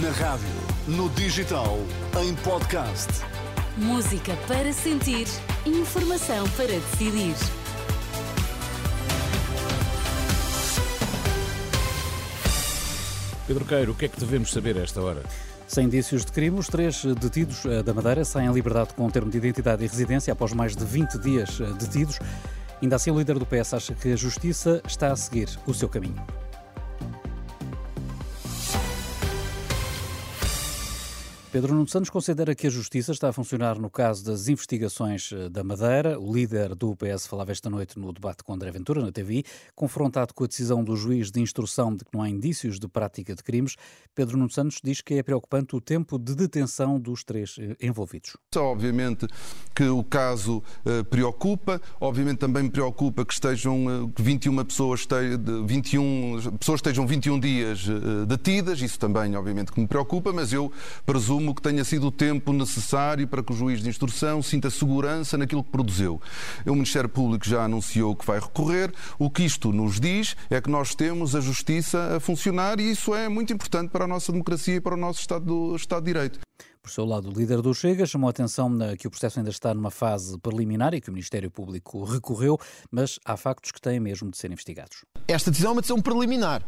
Na rádio, no digital, em podcast. Música para sentir, informação para decidir. Pedro Queiro, o que é que devemos saber a esta hora? Sem indícios de crime, os três detidos eh, da Madeira saem em liberdade com termo de identidade e residência após mais de 20 dias eh, detidos. Ainda assim, o líder do PS acha que a justiça está a seguir o seu caminho. Pedro Nuno Santos considera que a justiça está a funcionar no caso das investigações eh, da Madeira. O líder do PS falava esta noite no debate com André Ventura na TV, confrontado com a decisão do juiz de instrução de que não há indícios de prática de crimes. Pedro Nuno Santos diz que é preocupante o tempo de detenção dos três eh, envolvidos. Obviamente que o caso uh, preocupa, obviamente também me preocupa que estejam uh, 21 pessoas, 21 pessoas estejam 21 dias detidas, isso também obviamente que me preocupa, mas eu presumo presumo que tenha sido o tempo necessário para que o juiz de instrução sinta segurança naquilo que produziu. O Ministério Público já anunciou que vai recorrer. O que isto nos diz é que nós temos a justiça a funcionar e isso é muito importante para a nossa democracia e para o nosso Estado, Estado de Direito. Por seu lado, o líder do Chega chamou a atenção que o processo ainda está numa fase preliminar e que o Ministério Público recorreu, mas há factos que têm mesmo de ser investigados. Esta decisão é uma decisão preliminar.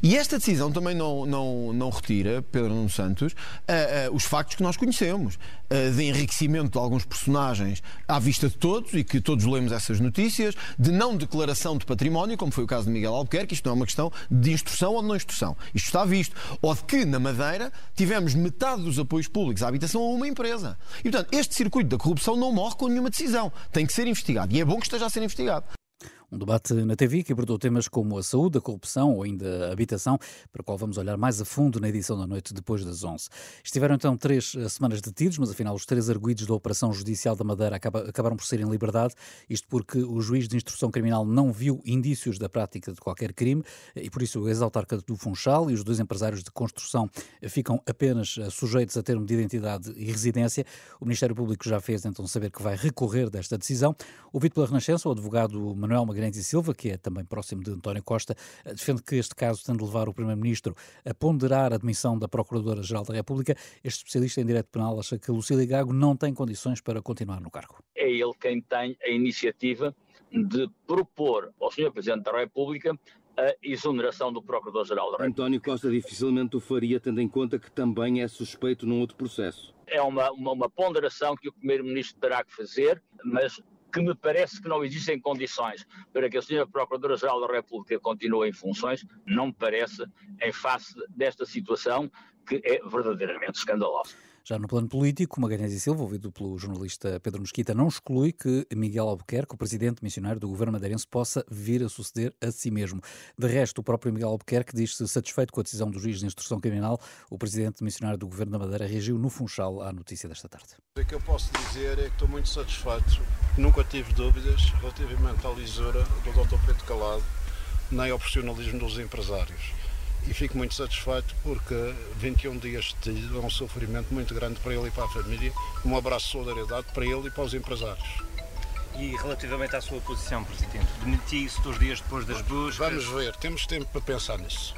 E esta decisão também não, não, não retira, Pedro Nuno Santos, uh, uh, os factos que nós conhecemos, uh, de enriquecimento de alguns personagens à vista de todos e que todos lemos essas notícias, de não declaração de património, como foi o caso de Miguel Albuquerque, isto não é uma questão de instrução ou de não instrução. Isto está visto. Ou de que, na Madeira, tivemos metade dos apoios públicos públicos à habitação a uma empresa. E, portanto, este circuito da corrupção não morre com nenhuma decisão. Tem que ser investigado. E é bom que esteja a ser investigado. Um debate na TV que abordou temas como a saúde, a corrupção ou ainda a habitação, para o qual vamos olhar mais a fundo na edição da noite depois das 11. Estiveram então três eh, semanas detidos, mas afinal os três arguídos da Operação Judicial da Madeira acabaram por ser em liberdade, isto porque o juiz de instrução criminal não viu indícios da prática de qualquer crime e por isso o ex-autarca do Funchal e os dois empresários de construção ficam apenas eh, sujeitos a termo de identidade e residência. O Ministério Público já fez então saber que vai recorrer desta decisão. Ouvido pela Renascença, o advogado Manuel Magalhães e Silva, que é também próximo de António Costa, eh, defende que este caso tem de levar o Primeiro-Ministro a ponderar a admissão da Procuradora-Geral da República. Este especialista em direito penal acha que Lucília Gago não tem condições para continuar no cargo. É ele quem tem a iniciativa de propor ao Sr. Presidente da República a exoneração do Procurador-Geral da República. António Costa dificilmente o faria, tendo em conta que também é suspeito num outro processo. É uma, uma, uma ponderação que o Primeiro-Ministro terá que fazer, mas que me parece que não existem condições para que a Sra. Procuradora-Geral da República continue em funções, não me parece, em face desta situação que é verdadeiramente escandalosa. Já no plano político, Magalhães e Silva, ouvido pelo jornalista Pedro Mesquita, não exclui que Miguel Albuquerque, o presidente missionário do governo madeirense, possa vir a suceder a si mesmo. De resto, o próprio Miguel Albuquerque diz-se satisfeito com a decisão do juiz de instrução criminal. O presidente missionário do governo da Madeira reagiu no Funchal à notícia desta tarde. O que eu posso dizer é que estou muito satisfeito. Nunca tive dúvidas relativamente à lisura do Dr. Pedro Calado, nem ao profissionalismo dos empresários e fico muito satisfeito porque 21 dias de é um sofrimento muito grande para ele e para a família. Um abraço de solidariedade para ele e para os empresários. E relativamente à sua posição, Presidente, demitiu-se dois dias depois das buscas? Vamos ver, temos tempo para pensar nisso.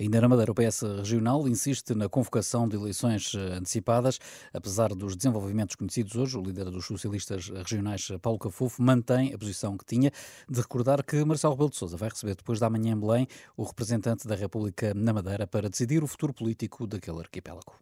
Ainda na Madeira, o PS regional insiste na convocação de eleições eh, antecipadas. Apesar dos desenvolvimentos conhecidos hoje, o líder dos socialistas regionais, Paulo Cafufo, mantém a posição que tinha de recordar que Marcelo Rebelo de Sousa vai receber depois da manhã em Belém o representante da República na Madeira para decidir o futuro político daquele arquipélago.